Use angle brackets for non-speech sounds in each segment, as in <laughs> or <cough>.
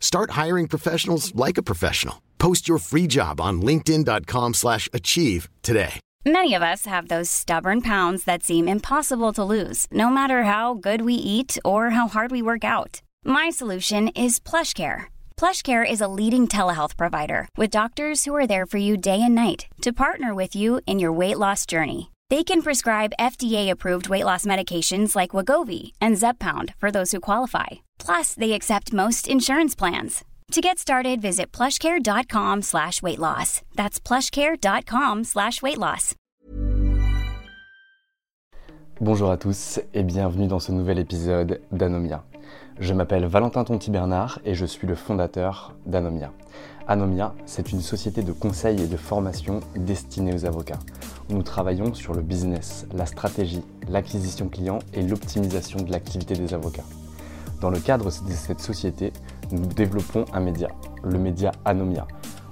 Start hiring professionals like a professional. Post your free job on linkedin.com/achieve today. Many of us have those stubborn pounds that seem impossible to lose, no matter how good we eat or how hard we work out. My solution is PlushCare. PlushCare is a leading telehealth provider with doctors who are there for you day and night to partner with you in your weight loss journey. They can prescribe FDA-approved weight loss medications like Wagovi and Zepbound for those who qualify. Plus, they accept most insurance plans. To get started, visit plushcare.com slash weight loss. That's plushcare.com slash weight loss. Bonjour à tous et bienvenue dans ce nouvel épisode d'Anomia. Je m'appelle Valentin Tonti-Bernard et je suis le fondateur d'Anomia. Anomia, c'est une société de conseil et de formation destinée aux avocats, nous travaillons sur le business, la stratégie, l'acquisition client et l'optimisation de l'activité des avocats. Dans le cadre de cette société, nous développons un média, le média Anomia,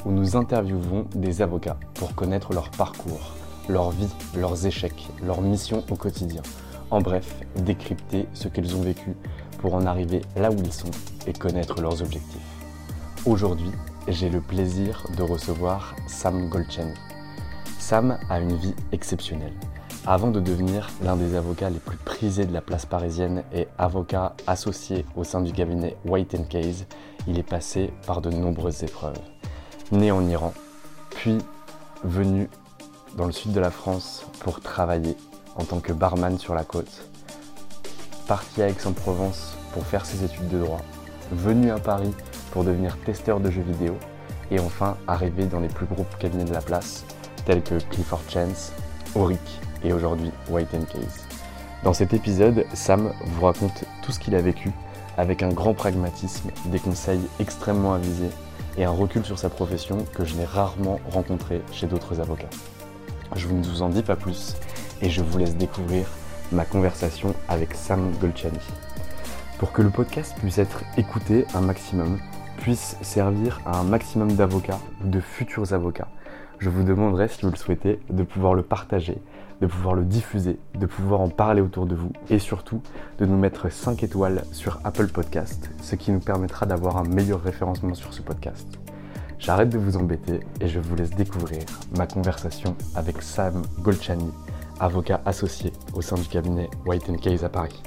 où nous interviewons des avocats pour connaître leur parcours, leur vie, leurs échecs, leur mission au quotidien. En bref, décrypter ce qu'ils ont vécu pour en arriver là où ils sont et connaître leurs objectifs. Aujourd'hui, j'ai le plaisir de recevoir Sam Golchani. Sam a une vie exceptionnelle. Avant de devenir l'un des avocats les plus prisés de la place parisienne et avocat associé au sein du cabinet White Case, il est passé par de nombreuses épreuves. Né en Iran, puis venu dans le sud de la France pour travailler en tant que barman sur la côte, parti à Aix-en-Provence pour faire ses études de droit, venu à Paris pour devenir testeur de jeux vidéo et enfin arrivé dans les plus gros cabinets de la place tels que Clifford Chance, Auric et aujourd'hui White Case. Dans cet épisode, Sam vous raconte tout ce qu'il a vécu avec un grand pragmatisme, des conseils extrêmement avisés et un recul sur sa profession que je n'ai rarement rencontré chez d'autres avocats. Je ne vous en dis pas plus et je vous laisse découvrir ma conversation avec Sam Golchani. Pour que le podcast puisse être écouté un maximum, puisse servir à un maximum d'avocats ou de futurs avocats, je vous demanderai, si vous le souhaitez, de pouvoir le partager, de pouvoir le diffuser, de pouvoir en parler autour de vous et surtout de nous mettre 5 étoiles sur Apple Podcast, ce qui nous permettra d'avoir un meilleur référencement sur ce podcast. J'arrête de vous embêter et je vous laisse découvrir ma conversation avec Sam Golchani, avocat associé au sein du cabinet White Case à Paris.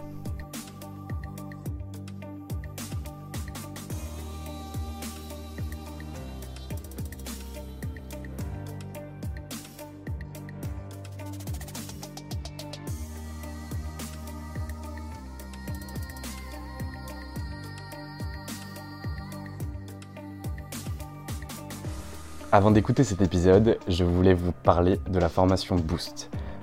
Avant d'écouter cet épisode, je voulais vous parler de la formation Boost.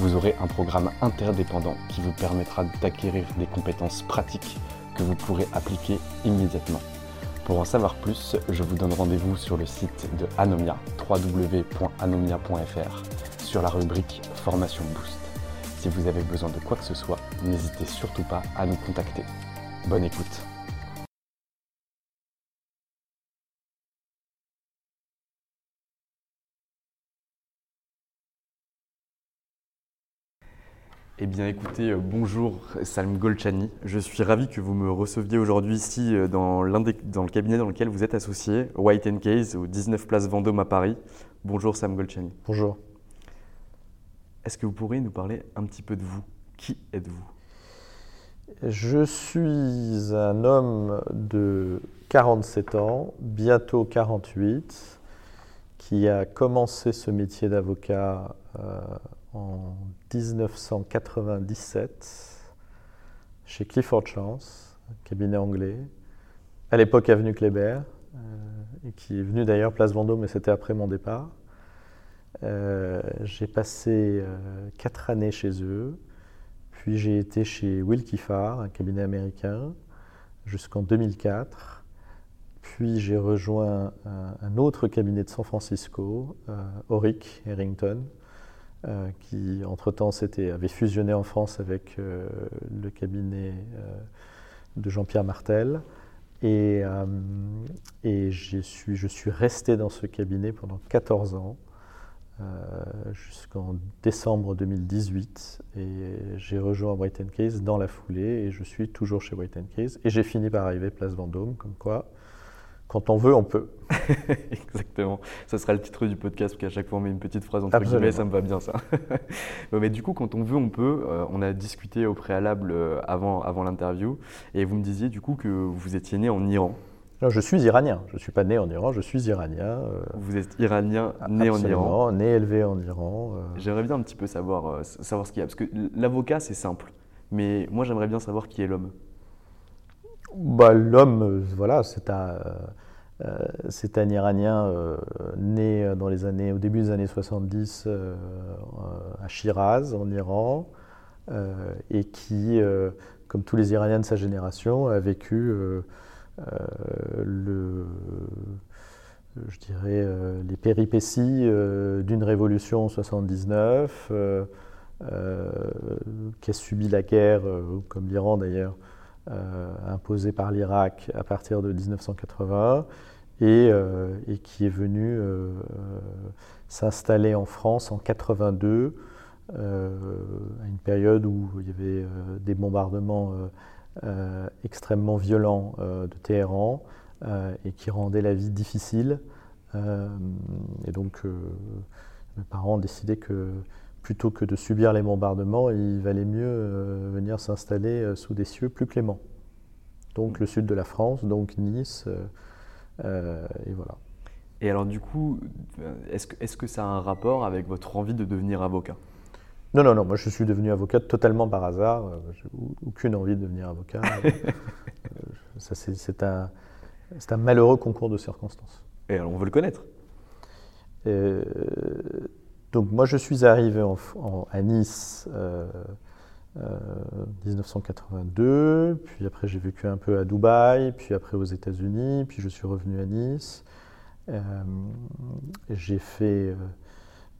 vous aurez un programme interdépendant qui vous permettra d'acquérir des compétences pratiques que vous pourrez appliquer immédiatement. Pour en savoir plus, je vous donne rendez-vous sur le site de Anomia, www.anomia.fr, sur la rubrique Formation Boost. Si vous avez besoin de quoi que ce soit, n'hésitez surtout pas à nous contacter. Bonne écoute Eh bien écoutez, euh, bonjour Salm Golchani. Je suis ravi que vous me receviez aujourd'hui ici euh, dans, dans le cabinet dans lequel vous êtes associé, White Case, au 19 Place Vendôme à Paris. Bonjour Sam Golchani. Bonjour. Est-ce que vous pourriez nous parler un petit peu de vous? Qui êtes-vous? Je suis un homme de 47 ans, bientôt 48, qui a commencé ce métier d'avocat euh, en 1997 chez Clifford Chance, cabinet anglais, à l'époque avenue Kléber, euh, qui est venu d'ailleurs place Vendôme, mais c'était après mon départ. Euh, j'ai passé quatre années chez eux, puis j'ai été chez Will Kiffard, un cabinet américain, jusqu'en 2004. Puis j'ai rejoint un, autre cabinet de San Francisco, euh, Auric Harrington, euh, qui entre-temps avait fusionné en France avec euh, le cabinet de Jean-Pierre Martel. Et, et je, suis, je suis resté dans ce cabinet pendant 14 ans, jusqu'en décembre 2018. Et j'ai rejoint White Case dans la foulée, et je suis toujours chez White Case. Et j'ai fini par arriver place Vendôme, comme quoi quand on veut, on peut. <laughs> Exactement. Ça sera le titre du podcast, parce qu'à chaque fois on met une petite phrase entre guillemets, ça me va bien ça. <laughs> Mais du coup, quand on veut, on peut. Euh, on a discuté au préalable euh, avant, avant l'interview, et vous me disiez du coup que vous étiez né en Iran. je suis iranien. Je ne suis pas né en Iran, je suis iranien. Euh, vous êtes iranien, né en Iran. né, élevé en Iran. J'aimerais bien un petit peu savoir, savoir ce qu'il y a. Parce que l'avocat, c'est simple. Mais moi, j'aimerais bien savoir qui est l'homme. Bah, L'homme, voilà, c'est un euh, un Iranien euh, né dans les années, au début des années 70 euh, à Shiraz, en Iran, et qui, comme tous les Iraniens de sa génération, a vécu je dirais, les péripéties d'une révolution en 79, qui a subi la guerre, comme l'Iran d'ailleurs, imposée par l'Irak à partir de 1980, euh, et, qui est venu euh, euh, s'installer en France en 82, à une période où il y avait des bombardements extrêmement violents de Téhéran et qui rendaient la vie difficile. et donc, mes parents ont décidé que plutôt que de subir les bombardements, il valait mieux venir s'installer sous des cieux plus cléments. Donc le sud de la France, donc Nice, euh, et voilà. Et alors du coup, est-ce que, est que ça a un rapport avec votre envie de devenir avocat? Non, non, non, moi je suis devenu avocat totalement par hasard. Euh, j'ai aucune envie de devenir avocat. <laughs> Euh, c'est un, un, malheureux concours de circonstances. Et alors on veut le connaître? Donc moi je suis arrivé à Nice 1982, euh, puis après j'ai vécu un peu à Dubaï, puis après aux États-Unis, puis je suis revenu à Nice. Euh, j'ai fait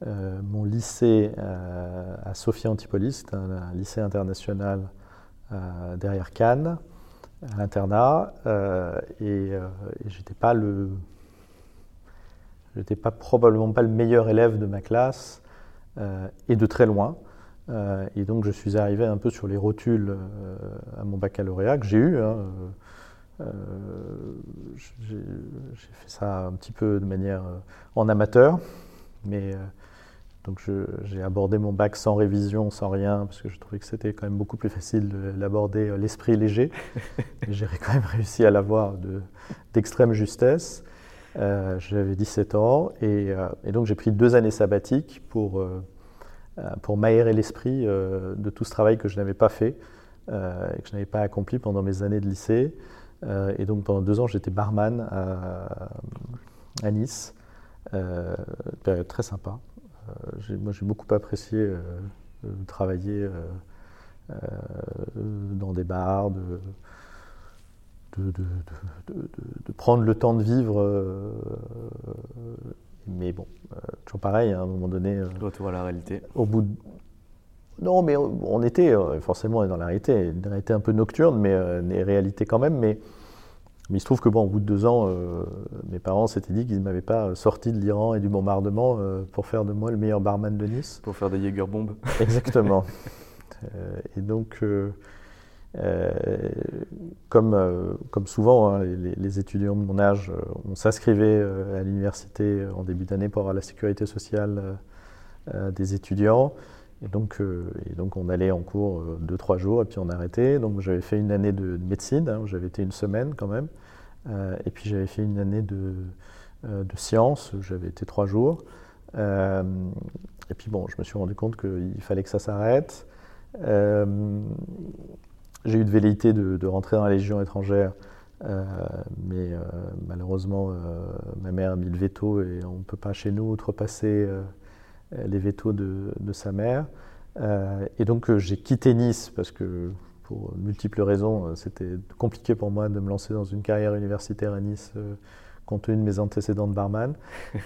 euh, mon lycée à Sophia Antipolis, un, lycée international derrière Cannes, à l'internat, et, et j'étais pas le, j'étais pas probablement pas le meilleur élève de ma classe, et de très loin. Euh, et donc je suis arrivé un peu sur les rotules euh, à mon baccalauréat que j'ai eu. Hein, euh, j'ai fait ça un petit peu de manière en amateur, mais donc j'ai abordé mon bac sans révision, sans rien, parce que je trouvais que c'était quand même beaucoup plus facile de l'aborder l'esprit léger. <laughs> j'ai quand même réussi à l'avoir d'extrême justesse. J'avais 17 ans et, et donc j'ai pris deux années sabbatiques pour euh, pour m'aérer l'esprit euh, de tout ce travail que je n'avais pas fait euh, et que je n'avais pas accompli pendant mes années de lycée. et donc pendant deux ans, j'étais barman à, Nice. période très sympa. moi, j'ai beaucoup apprécié travailler dans des bars, de, de, de, prendre le temps de vivre mais bon, euh, toujours pareil, hein, à un moment donné. Euh, Retour à la réalité. Au bout de... Non, mais on était euh, forcément dans la réalité, une réalité un peu nocturne, mais une réalité quand même. Mais, mais il se trouve que, bon, au bout de deux ans, mes parents s'étaient dit qu'ils ne m'avaient pas sorti de l'Iran et du bombardement pour faire de moi le meilleur barman de Nice. Pour faire des Jägerbombes. Exactement. <laughs> et donc, comme, comme souvent, hein, les, étudiants de mon âge, on s'inscrivait à l'université en début d'année pour avoir la sécurité sociale des étudiants. Et donc, on allait en cours deux, trois jours et puis on arrêtait. Donc j'avais fait une année de, médecine, hein, j'avais été une semaine quand même. et puis j'avais fait une année de, de sciences, j'avais été trois jours. Euh, et puis bon, je me suis rendu compte qu'il fallait que ça s'arrête. Euh, j'ai eu de velléité de, rentrer dans la Légion étrangère, euh, mais malheureusement, ma mère a mis le veto et on ne peut pas chez nous outrepasser les vétos de, de sa mère. et donc j'ai quitté Nice parce que pour multiples raisons, c'était compliqué pour moi de me lancer dans une carrière universitaire à Nice compte tenu de mes antécédents de barman. <laughs>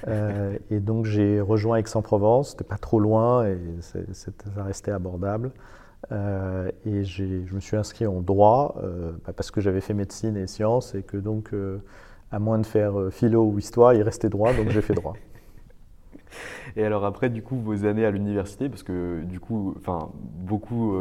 Euh, et donc j'ai rejoint Aix-en-Provence, c'était pas trop loin et ça restait abordable. Euh, et je me suis inscrit en droit euh, bah, parce que j'avais fait médecine et sciences et que donc, à moins de faire philo ou histoire, il restait droit, donc j'ai fait droit. <laughs> Et alors après, du coup, vos années à l'université, parce que du coup, enfin, beaucoup,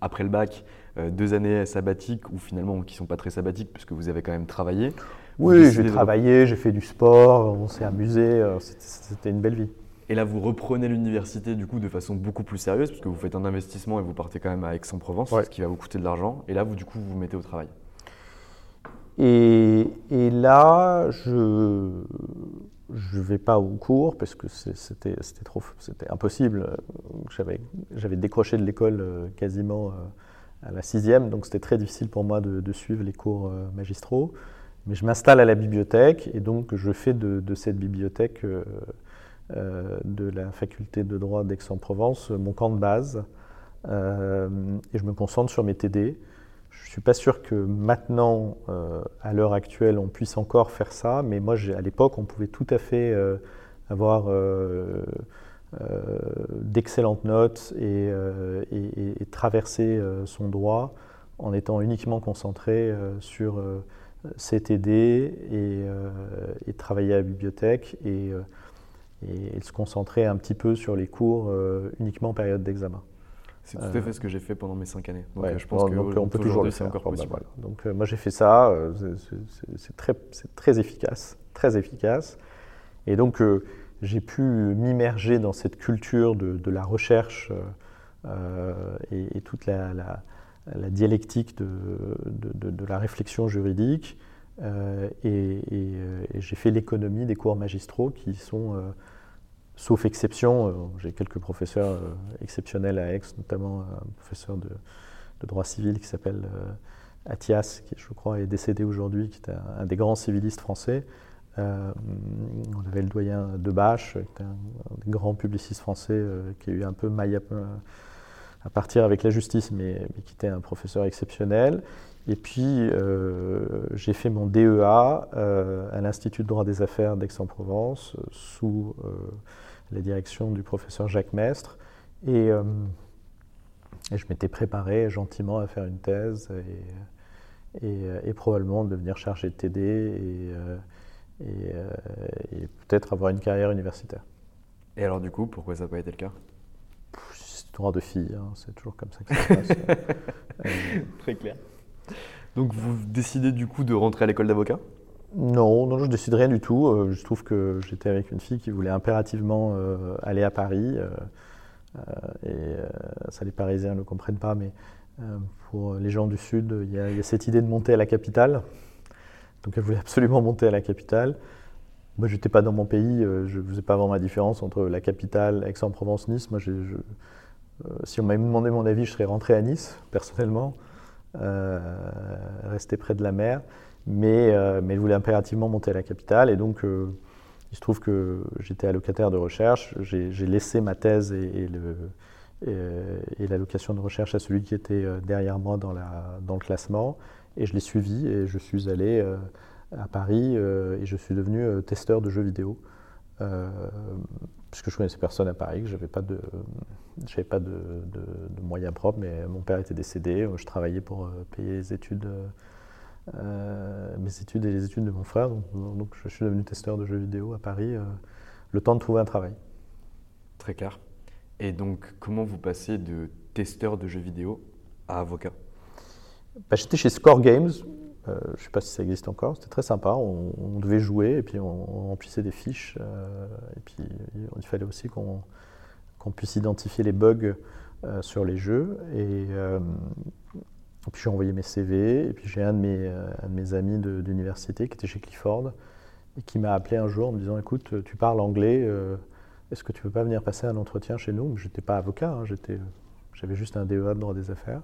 après le bac, deux années sabbatiques ou finalement qui sont pas très sabbatiques puisque vous avez quand même travaillé. Oui, j'ai travaillé, j'ai fait du sport, on s'est amusé, euh, c'était une belle vie. Et là, vous reprenez l'université du coup de façon beaucoup plus sérieuse, parce que vous faites un investissement et vous partez quand même à Aix-en-Provence, ce qui va vous coûter de l'argent. Et là, vous du coup, vous vous mettez au travail. Et, là, je ne vais pas au cours parce que c'était trop, c'était impossible. J'avais décroché de l'école euh, quasiment euh, à la sixième, donc c'était très difficile pour moi de, de suivre les cours magistraux. Mais je m'installe à la bibliothèque et donc je fais de, cette bibliothèque euh, euh, de la faculté de droit d'Aix-en-Provence mon camp de base euh, et je me concentre sur mes TD. Je ne suis pas sûr que maintenant, à l'heure actuelle, on puisse encore faire ça, mais moi, à l'époque, on pouvait tout à fait avoir d'excellentes notes et, traverser son droit en étant uniquement concentré sur CTD euh, et, travailler à la bibliothèque et, euh, et, se concentrer un petit peu sur les cours euh, uniquement en période d'examen. C'est tout à fait ce que j'ai fait pendant mes cinq années. Donc je pense qu'on peut toujours le faire. Encore possible. Donc moi j'ai fait ça, c'est très, très, efficace, très efficace. Et donc j'ai pu m'immerger dans cette culture de, de la recherche et, toute la, la la dialectique de, de, la réflexion juridique. Euh, et, j'ai fait l'économie des cours magistraux qui sont, euh, sauf exception, euh, j'ai quelques professeurs exceptionnels à Aix, notamment un professeur de, droit civil qui s'appelle Athias, qui je crois est décédé aujourd'hui, qui était un, des grands civilistes français. on avait le doyen Debache, qui était un, des grands publicistes français, qui a eu un peu maille à partir avec la justice, mais, qui était un professeur exceptionnel. Et puis, euh, j'ai fait mon DEA euh, à l'Institut de droit des affaires d'Aix-en-Provence, sous euh, la direction du professeur Jacques Mestre. Et, je m'étais préparé gentiment à faire une thèse et, et, probablement devenir chargé de TD et, peut-être avoir une carrière universitaire. Et alors, du coup, pourquoi ça n'a pas été le cas? Droit de fille, hein, c'est toujours comme ça que ça se passe. <laughs> Euh, Très clair. Donc vous décidez du coup de rentrer à l'école d'avocat? Non, non, je décide rien du tout. Euh, je trouve que j'étais avec une fille qui voulait impérativement euh, aller à Paris. et ça, les Parisiens ne comprennent pas, mais pour les gens du Sud, il y, a cette idée de monter à la capitale. Donc elle voulait absolument monter à la capitale. Moi, je n'étais pas dans mon pays, je ne faisais pas vraiment la différence entre la capitale, Aix-en-Provence, Nice. Moi, euh, si on m'avait demandé mon avis, je serais rentré à Nice, personnellement, euh, rester près de la mer. Mais, euh, mais, voulait impérativement monter à la capitale. Et donc, il se trouve que j'étais allocataire de recherche. J'ai laissé ma thèse et, et, et l'allocation de recherche à celui qui était derrière moi dans, la, dans le classement. Et je l'ai suivi et je suis allé à Paris et je suis devenu testeur de jeux vidéo puisque je connaissais personne à Paris, que j'avais pas de, j'avais pas de, moyens propres, mais mon père était décédé, je travaillais pour euh, payer les études, euh, mes études et les études de mon frère, donc, je suis devenu testeur de jeux vidéo à Paris, euh, le temps de trouver un travail. Très clair. Et donc, comment vous passez de testeur de jeux vidéo à avocat? Bah, J'étais chez Score Games. Euh, je ne sais pas si ça existe encore. C'était très sympa. On, devait jouer et puis on, remplissait des fiches. Euh, et puis il fallait aussi qu'on puisse identifier les bugs euh, sur les jeux. Et, puis j'ai envoyé mes CV. Et puis j'ai un, de mes, amis d'université qui était chez Clifford et qui m'a appelé un jour en me disant Écoute, tu parles anglais. Est-ce que tu veux pas venir passer un entretien chez nous? Je n'étais pas avocat, hein, j'avais juste un DEA de droit des affaires.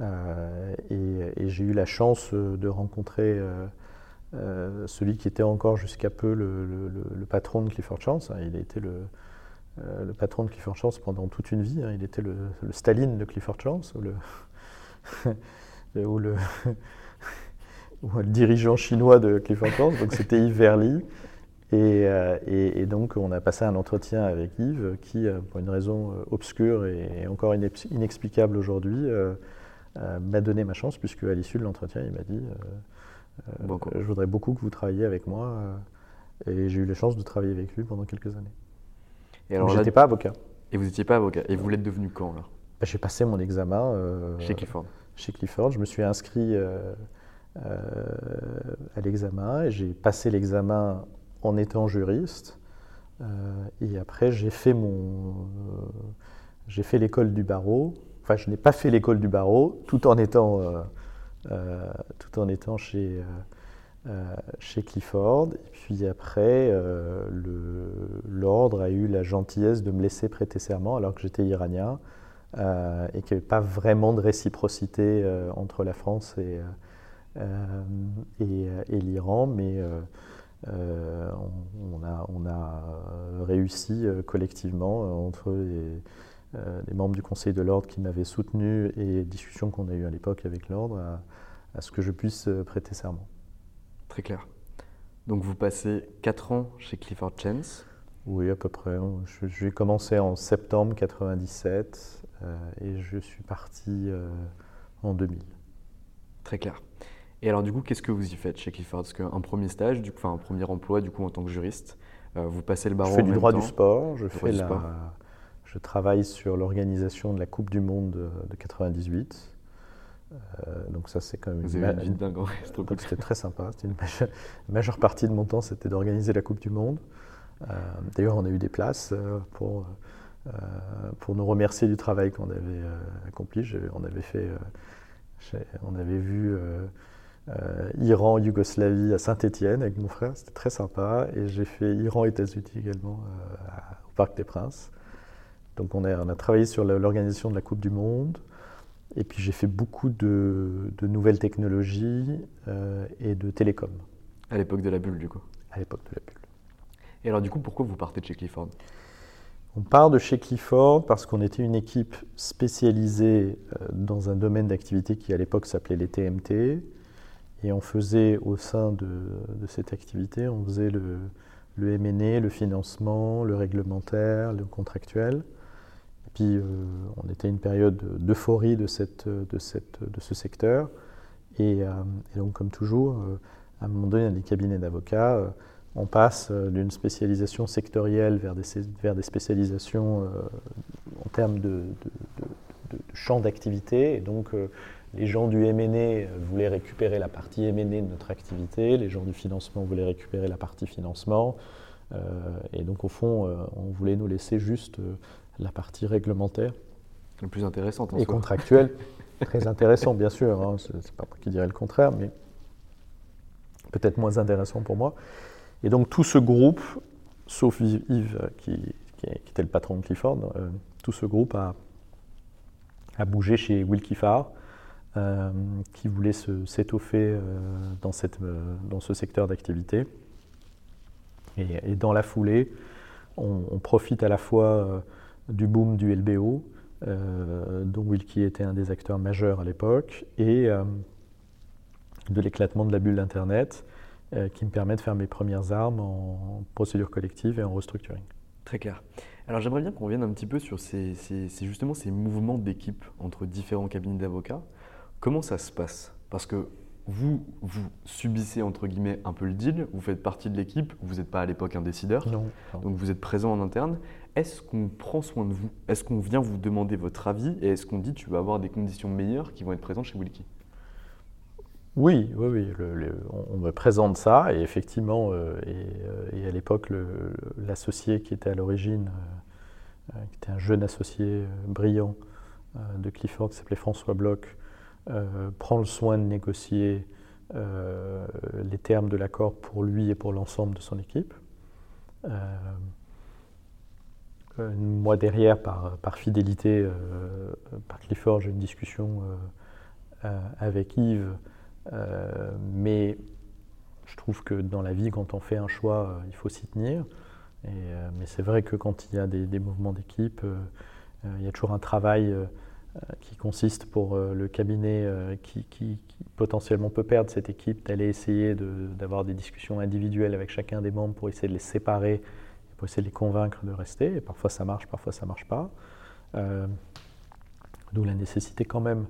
Euh, et, j'ai eu la chance euh, de rencontrer euh, celui qui était encore jusqu'à peu le, patron de Clifford Chance. Hein. Il a été le, patron de Clifford Chance pendant toute une vie. Hein. Il était le, Staline de Clifford Chance, <laughs> <laughs> ou le, dirigeant chinois de Clifford Chance. Donc c'était Yves Verly. Euh, et, donc, on a passé un entretien avec Yves qui, pour une raison obscure et encore inexplicable aujourd'hui, m'a donné ma chance, puisque à l'issue de l'entretien, il m'a dit Je voudrais beaucoup que vous travailliez avec moi. et j'ai eu la chance de travailler avec lui pendant quelques années. Et alors, j'étais pas avocat. Et vous n'étiez pas avocat. Et vous l'êtes devenu quand là bah, J'ai passé mon examen. chez Clifford. Chez Clifford. Je me suis inscrit à l'examen et j'ai passé l'examen en étant juriste. Euh, et après, j'ai fait mon, euh, j'ai fait l'école du barreau. Enfin, je n'ai pas fait l'école du barreau, tout en étant, euh, tout en étant chez, chez Clifford. Et puis après, l'ordre a eu la gentillesse de me laisser prêter serment alors que j'étais iranien et qu'il n'y avait pas vraiment de réciprocité entre la France et, et, l'Iran, mais euh, on, a, on, a, réussi euh, collectivement euh, entre les, membres du Conseil de l'ordre qui m'avaient soutenu et discussions qu'on a eues à l'époque avec l'ordre à, ce que je puisse prêter serment. Très clair. Donc vous passez 4 ans chez Clifford Chance Oui, à peu près. J'ai commencé en septembre 97 et je suis parti en 2000. Très clair. Et alors du coup, qu'est-ce que vous y faites chez Clifford? Parce qu'un premier stage, du coup, enfin un premier emploi du coup en tant que juriste, euh, vous passez le barreau. Je fais du droit du sport. Je fais la, je travaille sur l'organisation de la Coupe du Monde de 98. Euh, donc ça c'est quand même vous une, avez une dingue, C'était très sympa. C'était une majeure, partie de mon temps, c'était d'organiser la Coupe du Monde. Euh, d'ailleurs, on a eu des places pour pour nous remercier du travail qu'on avait accompli. On avait fait, on avait vu euh, Iran, Yougoslavie à Saint-Étienne avec mon frère, c'était très sympa. Et j'ai fait Iran, États-Unis également euh, au Parc des Princes. Donc on a, on a travaillé sur l'organisation de la Coupe du Monde. Et puis j'ai fait beaucoup de, nouvelles technologies euh, et de télécom. À l'époque de la bulle, du coup À l'époque de la bulle. Et alors, du coup, pourquoi vous partez de chez Clifford? On part de chez Clifford parce qu'on était une équipe spécialisée dans un domaine d'activité qui, à l'époque, s'appelait les TMT. Et on faisait au sein de, cette activité, on faisait le, le MNE, le financement, le réglementaire, le contractuel. Et puis euh, on était une période d'euphorie de, ce secteur. Et, euh, donc comme toujours, euh, à un moment donné, les cabinets d'avocats, on passe d'une spécialisation sectorielle vers des, spécialisations en termes de, champ d'activité. Et donc les gens du MNE voulaient récupérer la partie MNE de notre activité, les gens du financement voulaient récupérer la partie financement. Et donc, au fond, on voulait nous laisser juste la partie réglementaire. Le plus intéressante en Et contractuelle. <laughs> Très intéressant, bien sûr. Hein, Ce n'est pas moi qui dirais le contraire, mais peut-être moins intéressant pour moi. Et donc, tout ce groupe, sauf Yves, qui, était le patron de Clifford, tout ce groupe a, a bougé chez Will Kiffard euh, qui voulait s'étoffer euh, dans, euh, dans ce secteur d'activité. Et, dans la foulée, on, profite à la fois du boom du LBO, dont Wilkie était un des acteurs majeurs à l'époque, et de l'éclatement de la bulle d'Internet, qui me permet de faire mes premières armes en procédure collective et en restructuring. Très clair. Alors j'aimerais bien qu'on revienne un petit peu sur ces, justement ces mouvements d'équipe entre différents cabinets d'avocats. Comment ça se passe? Parce que vous, vous subissez entre guillemets un peu le deal, vous faites partie de l'équipe, vous n'êtes pas à l'époque un décideur, donc vous êtes présent en interne. Est-ce qu'on prend soin de vous? Est-ce qu'on vient vous demander votre avis et est-ce qu'on dit tu vas avoir des conditions meilleures qui vont être présentes chez Wilkie Oui, oui, oui. on me présente ça et effectivement, euh, et, à l'époque, l'associé qui était à l'origine, qui était un jeune associé brillant de Clifford qui s'appelait François Bloch, prend le soin de négocier euh, les termes de l'accord pour lui et pour l'ensemble de son équipe. Euh, euh, moi derrière, par, fidélité, par Clifford, j'ai une discussion avec Yves, mais je trouve que dans la vie, quand on fait un choix, il faut s'y tenir. mais c'est vrai que quand il y a des, mouvements d'équipe, il y a toujours un travail euh, qui consiste pour euh, le cabinet euh, qui, potentiellement peut perdre cette équipe d'aller essayer d'avoir des discussions individuelles avec chacun des membres pour essayer de les séparer, pour essayer de les convaincre de rester. Et parfois ça marche, parfois ça ne marche pas. D'où la nécessité quand même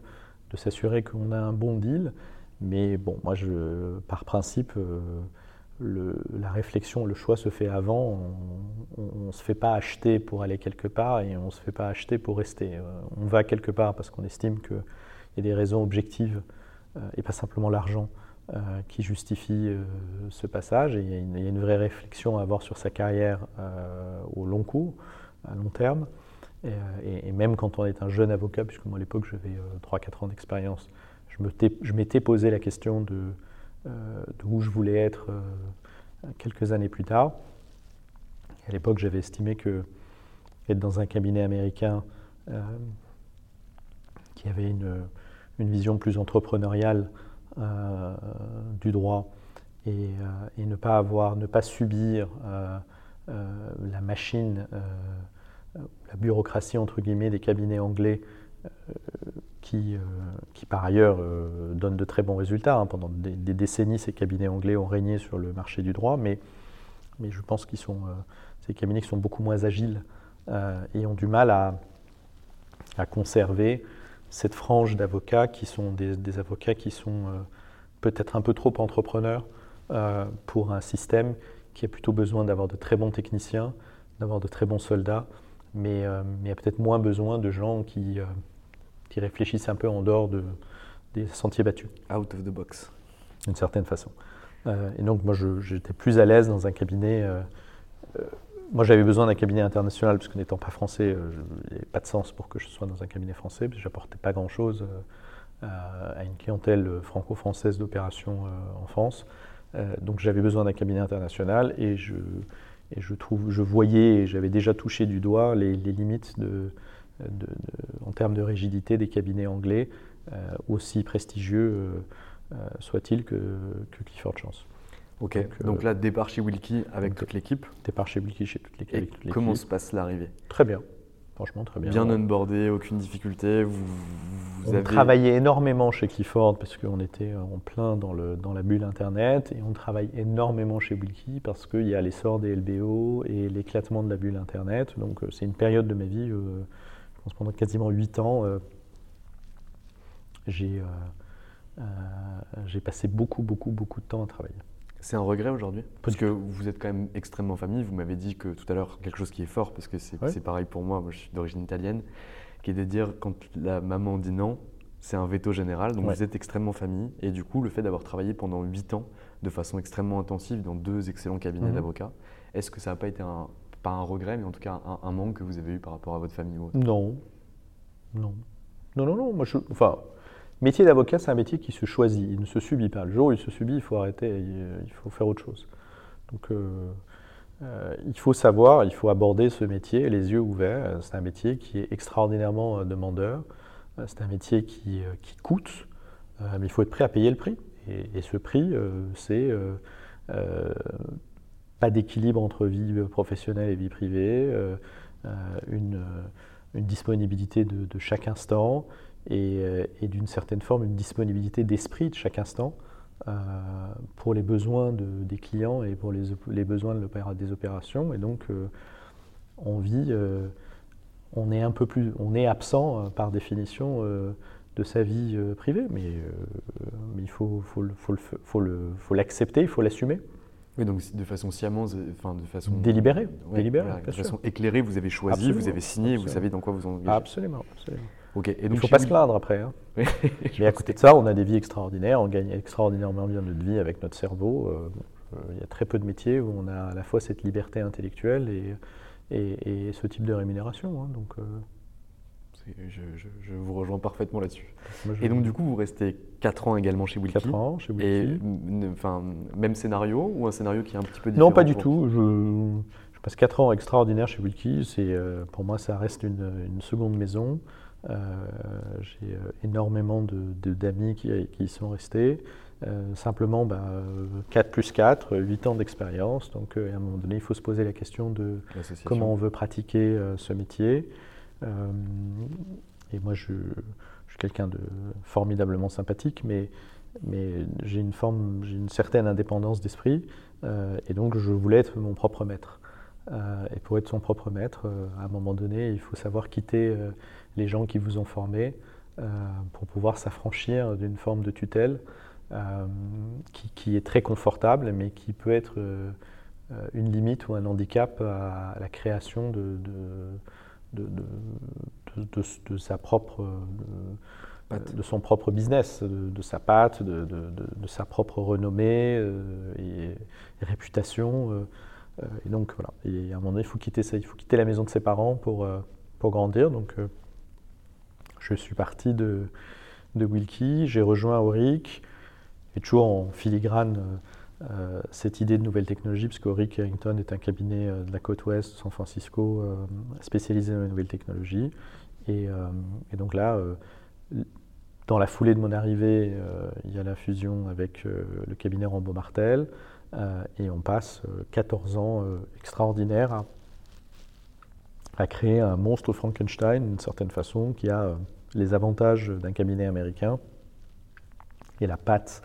de s'assurer qu'on a un bon deal. Mais bon, moi, je, par principe, la réflexion, le choix se fait avant. On ne se fait pas acheter pour aller quelque part et on ne se fait pas acheter pour rester. Euh, on va quelque part parce qu'on estime qu'il y a des raisons objectives euh, et pas simplement l'argent euh, qui justifient ce passage. Il y, a une, vraie réflexion à avoir sur sa carrière au long cours, à long terme. Et, même quand on est un jeune avocat, puisque moi à l'époque j'avais 3-4 ans d'expérience, je m'étais posé la question de euh, d'où je voulais être euh, quelques années plus tard. À l'époque, j'avais estimé que être dans un cabinet américain euh, qui avait une, vision plus entrepreneuriale du droit et, ne pas avoir, ne pas subir la machine, la bureaucratie entre guillemets des cabinets anglais qui, euh, qui par ailleurs euh, donne de très bons résultats. Hein. Pendant des, décennies, ces cabinets anglais ont régné sur le marché du droit, mais, mais je pense qu'ils sont euh, ces cabinets qui sont beaucoup moins agiles et ont du mal à, à conserver cette frange d'avocats qui sont des, avocats qui sont peut-être un peu trop entrepreneurs pour un système qui a plutôt besoin d'avoir de très bons techniciens, d'avoir de très bons soldats, mais, mais a peut-être moins besoin de gens qui, qui réfléchissent un peu en dehors de, des sentiers battus. Out of the box. D'une certaine façon. Euh, et donc, moi, j'étais plus à l'aise dans un cabinet. Euh, euh, moi, j'avais besoin d'un cabinet international, parce que n'étant pas français, il n'y avait pas de sens pour que je sois dans un cabinet français, parce que j'apportais pas grand-chose à une clientèle franco-française d'opération en France. donc, j'avais besoin d'un cabinet international, et je, et voyais, j'avais déjà touché du doigt les, limites en termes de rigidité des cabinets anglais, euh, aussi prestigieux euh, euh, soit-il que, Clifford Chance. Ok, donc, là, départ chez Wilkie avec toute l'équipe Départ chez Wilkie chez toute l'équipe. Comment se passe l'arrivée? Très bien. Franchement, très bien. Bien onboardé, aucune difficulté. Vous, on travaillait énormément chez Clifford parce qu'on était en plein dans, le, dans la bulle Internet et on travaille énormément chez Wilkie parce qu'il y a l'essor des LBO et l'éclatement de la bulle Internet. Donc c'est une période de ma vie pendant quasiment 8 ans, euh, euh, euh, j'ai passé beaucoup, beaucoup, beaucoup de temps à travailler. C'est un regret aujourd'hui? Parce que vous êtes quand même extrêmement famille. Vous m'avez dit que tout à l'heure, quelque chose qui est fort, parce que c'est pareil pour moi, moi je suis d'origine italienne, qui est de dire quand la maman dit non, c'est un veto général. Donc vous êtes extrêmement famille. Et du coup, le fait d'avoir travaillé pendant 8 ans de façon extrêmement intensive dans deux excellents cabinets mhm. d'avocats, est-ce que ça n'a pas été un, pas un regret, mais en tout cas un, manque que vous avez eu par rapport à votre famille ou Non. Non. Non, non, non. Moi, je, enfin, métier d'avocat, c'est un métier qui se choisit. Il ne se subit pas. Le jour où il se subit, il faut arrêter, il faut faire autre chose. Donc, euh, euh, il faut savoir, il faut aborder ce métier les yeux ouverts. C'est un métier qui est extraordinairement euh, demandeur. C'est un métier qui, qui coûte, mais il faut être prêt à payer le prix. Et, ce prix, c'est pas d'équilibre entre vie professionnelle et vie privée, euh, euh, une, disponibilité de, chaque instant et, euh, et d'une certaine forme une disponibilité d'esprit de chaque instant pour les besoins de, des clients et pour les, les besoins de des opérations. Et donc, on vit, on est un peu plus, on est absent par définition de sa vie privée, mais, mais il faut, faut, faut, faut l'accepter, il faut l'assumer. Oui, donc de façon sciemment, enfin de façon délibérée, Ouais, délibérée, voilà, de façon éclairée, vous avez choisi, Absolument, vous avez signé, vous savez dans quoi vous engagez. Absolument, absolument. Ok. Et Il ne faut pas se plaindre après. hein. <laughs> Oui, Mais à côté de ça, on a des vies extraordinaires, on gagne extraordinairement bien notre vie avec notre cerveau. Euh, euh, Il y a très peu de métiers où on a à la fois cette liberté intellectuelle et, et, et ce type de rémunération. hein. Donc, euh, je, je- je vous rejoins parfaitement là-dessus. Et donc du coup, vous restez 4 ans également chez Wilkie. 4 ans chez Et n- enfin, même scénario ou un scénario qui est un petit peu différent Non, pas du tout. Je, je passe 4 ans extraordinaires chez. C'est, euh, pour moi, ça reste une, une seconde maison. Euh, j'ai euh, énormément de, de- d'amis qui, qui sont restés. Euh, simplement, bah, euh, 4 plus 4, 8 ans d'expérience. Donc, à un moment donné, il faut se poser la question de comment on veut pratiquer ce métier. Et moi, je, je suis quelqu'un de formidablement sympathique, mais, mais j'ai une forme, j'ai une certaine indépendance d'esprit, euh, et donc je voulais être mon propre maître. Euh, et pour être son propre maître, euh, à un moment donné, il faut savoir quitter euh, les gens qui vous ont formé pour pouvoir s'affranchir d'une forme de tutelle qui, qui est très confortable, mais qui peut être une limite ou un handicap à la création de, sa propre, de, son propre business, de, sa patte, de, sa propre renommée et, et réputation. Euh, et donc voilà, et à un moment donné, il faut quitter ça, il faut quitter la maison de ses parents pour, euh, pour grandir. Donc euh, je suis parti de, de Wilkie, j'ai rejoint Auric, et toujours en filigrane cette idée de nouvelles technologies, parce qu'Auric Harrington est un cabinet de la côte ouest, San Francisco, spécialisé dans les nouvelles technologies. Et, et donc là, dans la foulée de mon arrivée, il y a la fusion avec le cabinet Rambo Martel, et on passe euh, 14 ans euh, extraordinaires à, créer un monstre Frankenstein, d'une certaine façon, qui a euh, les avantages d'un cabinet américain et la patte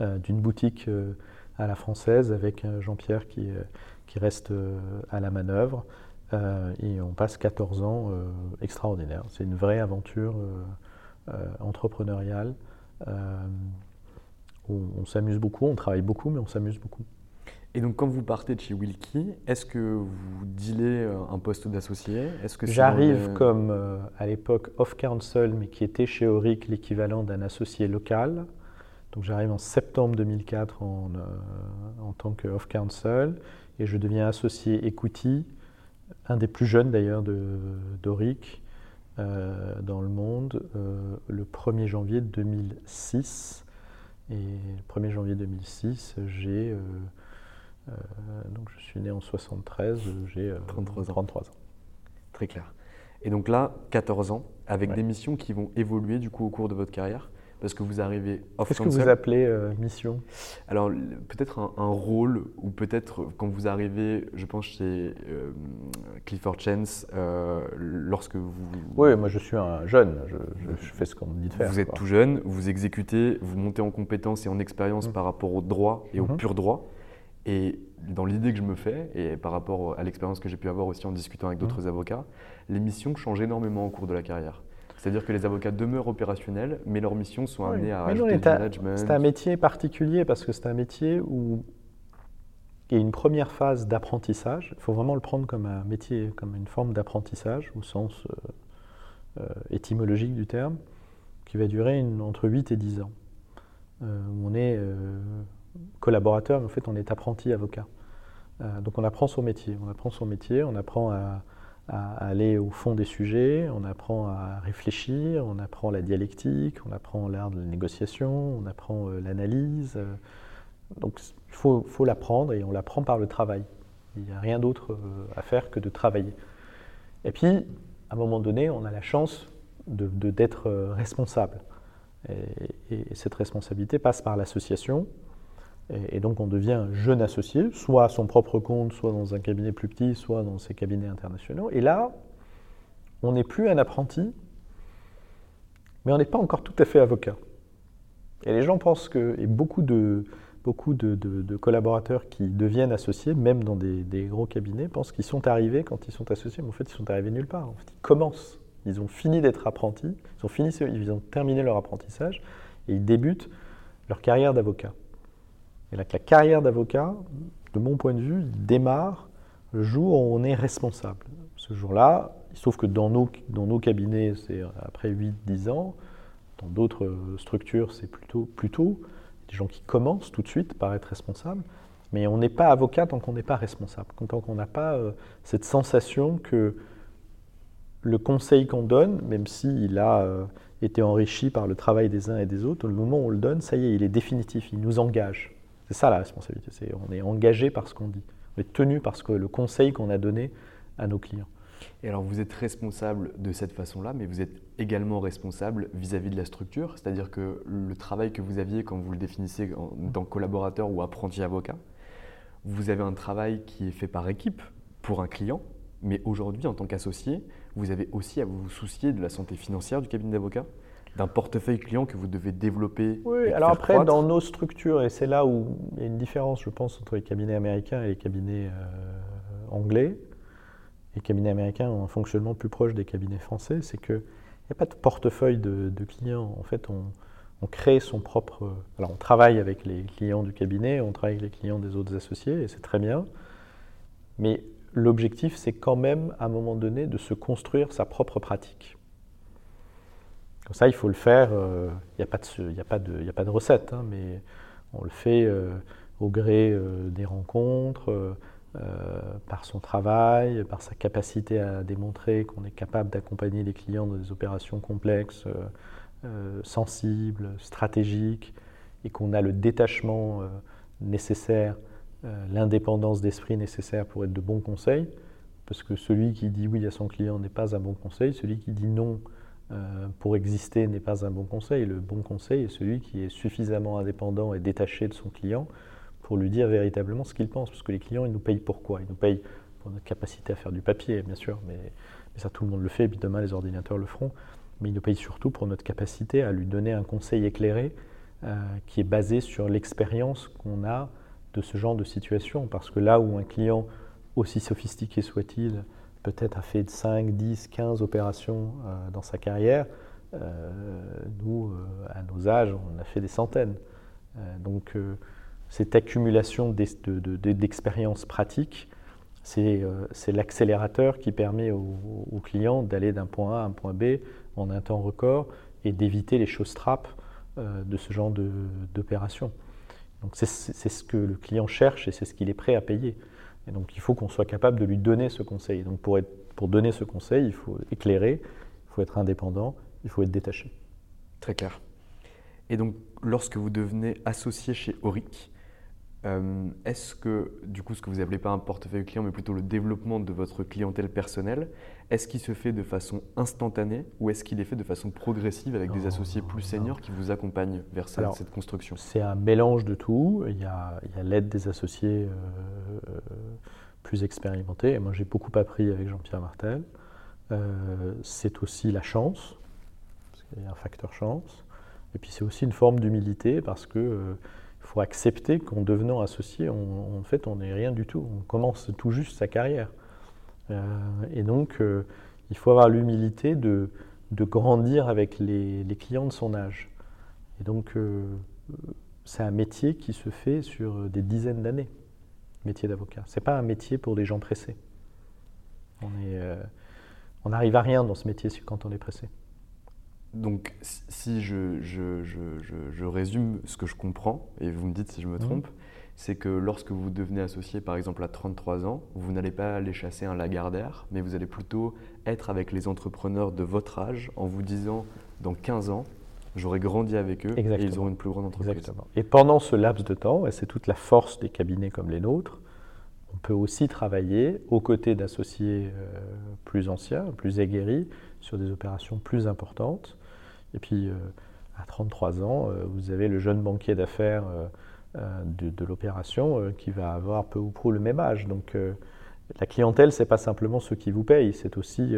euh, d'une boutique euh, à la française avec euh, Jean-Pierre qui, euh, qui reste euh, à la manœuvre. Euh, et on passe 14 ans euh, extraordinaires. C'est une vraie aventure euh, euh, entrepreneuriale. On s'amuse beaucoup, on travaille beaucoup, mais on s'amuse beaucoup. Et donc quand vous partez de chez Wilkie, est-ce que vous dealez euh, un poste d'associé? Est-ce que J'arrive comme euh, à l'époque off-council, mais qui était chez Auric l'équivalent d'un associé local. Donc j'arrive en septembre 2004 en, euh, en tant que off-council et je deviens associé equity, un des plus jeunes d'ailleurs de- d'Auric euh, dans le monde, le 1er janvier 2006. Et le 1er janvier 2006, j'ai. euh, euh, donc je suis né en 73, j'ai euh, 33 ans. 33 ans. Très clair. Et donc là, 14 ans, avec Ouais. des missions qui vont évoluer du coup au cours de votre carrière, parce que vous arrivez off Qu'est-ce que vous appelez euh, mission? Alors peut-être un, un rôle, ou peut-être quand vous arrivez, je pense chez euh, Clifford Chance, euh, lorsque vous, Oui, moi je suis un jeune, je, je- je fais ce qu'on me dit de faire. vous êtes quoi. tout jeune, vous exécutez, vous montez en compétences et en expérience Mhm. par rapport au droit et au Mhm. pur droit. Et dans l'idée que je me fais, et par rapport à l'expérience que j'ai pu avoir aussi en discutant avec Mhm. d'autres avocats, les missions changent énormément au cours de la carrière. C'est-à-dire que les avocats demeurent opérationnels, mais leurs missions sont Oui. amenées à Mais est du management. C'est un métier particulier parce que c'est un métier où il y a une première phase d'apprentissage. Il faut vraiment le prendre comme un métier, comme une forme d'apprentissage au sens euh, euh, étymologique du terme, qui va durer une- entre 8 et 10 ans. Euh, on est collaborateur, mais en fait on est apprenti avocat. Donc on apprend son métier, on apprend son métier, on apprend à, à aller au fond des sujets, on apprend à réfléchir, on apprend la dialectique, on apprend l'art de la négociation, on apprend euh, l'analyse. donc il faut, l'apprendre et on l'apprend par le travail. Il n'y a rien d'autre euh, à faire que de travailler. Et puis, à un moment donné, on a la chance de- de- d'être euh, responsable. Et cette responsabilité passe par l'association. Et, donc on devient un jeune associé, soit à son propre compte, soit dans un cabinet plus petit, soit dans ces cabinets internationaux. Et là, on n'est plus un apprenti, mais on n'est pas encore tout à fait avocat. Et les gens pensent que, et beaucoup de, beaucoup de, collaborateurs qui deviennent associés, même dans des, des gros cabinets, pensent qu'ils sont arrivés quand ils sont associés, mais en fait ils sont arrivés nulle part. En fait, ils commencent. Ils ont fini d'être apprentis, ils ont, fini, ils ont terminé leur apprentissage et ils débutent leur carrière d'avocat. Et là, que la carrière d'avocat, de mon point de vue, démarre le jour où on est responsable. Ce jour-là, sauf que dans nos, dans nos cabinets, c'est après 8-10 ans. Dans d'autres structures, c'est plutôt plus tôt. Des gens qui commencent tout de suite par être responsables. Mais on n'est pas avocat tant qu'on n'est pas responsable, tant qu'on n'a pas euh, cette sensation que le conseil qu'on donne, même s'il a euh, été enrichi par le travail des uns et des autres, au moment où on le donne, ça y est, il est définitif, il nous engage. C'est ça la responsabilité, on est engagé par ce qu'on dit, on est tenu par que, le conseil qu'on a donné à nos clients. Et alors vous êtes responsable de cette façon-là, mais vous êtes également responsable vis-à-vis de la structure, c'est-à-dire que le travail que vous aviez quand vous le définissez en que collaborateur ou apprenti avocat, vous avez un travail qui est fait par équipe pour un client, mais aujourd'hui, en tant qu'associé, vous avez aussi à vous soucier de la santé financière du cabinet d'avocat, d'un portefeuille client que vous devez développer. Oui, alors après, dans nos structures, et c'est là où il y a une différence, je pense, entre les cabinets américains et les cabinets euh, anglais. Les cabinets américains ont un fonctionnement plus proche des cabinets français, c'est qu'il n'y a pas de portefeuille de, de clients. En fait, on, on crée son propre. Alors, on travaille avec les clients du cabinet, on travaille avec les clients des autres associés, et c'est très bien. Mais l'objectif, c'est quand même, à un moment donné, de se construire sa propre pratique. Comme ça, il faut le faire. Euh, il n'y a, pas de, recette, hein, mais on le fait euh, au gré euh, des rencontres, par son travail, par sa capacité à démontrer qu'on est capable d'accompagner les clients dans des opérations complexes euh, sensible, stratégique, et qu'on a le détachement euh, nécessaire, euh, l'indépendance d'esprit nécessaire pour être de bons conseils, parce que celui qui dit oui à son client n'est pas un bon conseil, celui qui dit non pour exister n'est pas un bon conseil. Le bon conseil est celui qui est suffisamment indépendant et détaché de son client pour lui dire véritablement ce qu'il pense, parce que les clients, ils nous payent pourquoi? Ils nous payent pour notre capacité à faire du papier, bien sûr, mais, ça tout le monde le fait, et puis demain les ordinateurs le feront mais il nous paye surtout pour notre capacité à lui donner un conseil éclairé euh, qui est basé sur l'expérience qu'on a de ce genre de situation. Parce que là où un client, aussi sophistiqué soit-il, peut-être a fait 5, 10, 15 opérations euh, dans sa carrière, euh, nous, à nos âges, on a fait des centaines. donc cette accumulation d'expériences pratiques, c'est l'accélérateur qui permet au, au client d'aller d'un point A à un point B en un temps record et d'éviter les choses trappes euh, de ce genre d'opération. Donc c'est ce que le client cherche et c'est ce qu'il est prêt à payer. Et donc il faut qu'on soit capable de lui donner ce conseil. Donc pour, donner ce conseil, il faut éclairer, il faut être indépendant, il faut être détaché. Très clair. Et donc lorsque vous devenez associé chez Auric, euh, est-ce que, du coup, ce que vous appelez pas un portefeuille client, mais plutôt le développement de votre clientèle personnelle, est-ce qu'il se fait de façon instantanée ou est-ce qu'il est fait de façon progressive avec des associés plus seniors qui vous accompagnent vers cette, construction? C'est un mélange de tout. Il y a l'aide des associés euh, euh, plus expérimentés. Et moi, j'ai beaucoup appris avec Jean-Pierre Martel. c'est aussi la chance, parce qu'il y a un facteur chance. Et puis c'est aussi une forme d'humilité parce que il faut accepter qu'en devenant associé, en fait, on n'est rien du tout. On commence tout juste sa carrière. Euh, et donc, euh, il faut avoir l'humilité de, de, grandir avec les, les, clients de son âge. Et donc, euh, c'est un métier qui se fait sur des dizaines d'années, métier d'avocat. Ce n'est pas un métier pour des gens pressés. On n'arrive on à rien dans ce métier quand on est pressé. Donc, si je, résume ce que je comprends, et vous me dites si je me mhm. trompe, c'est que lorsque vous devenez associé, par exemple, à 33 ans, vous n'allez pas aller chasser un Lagardère, mais vous allez plutôt être avec les entrepreneurs de votre âge en vous disant, dans 15 ans, j'aurai grandi avec eux et ils auront une plus grande entreprise. Exactement. Et pendant ce laps de temps, et c'est toute la force des cabinets comme les nôtres, on peut aussi travailler aux côtés d'associés euh, plus anciens, plus aguerris, sur des opérations plus importantes et puis, euh, à 33 ans, euh, vous avez le jeune banquier d'affaires euh, de, l'opération qui va avoir peu ou prou le même âge. Donc, la clientèle, ce n'est pas simplement ceux qui vous payent, c'est aussi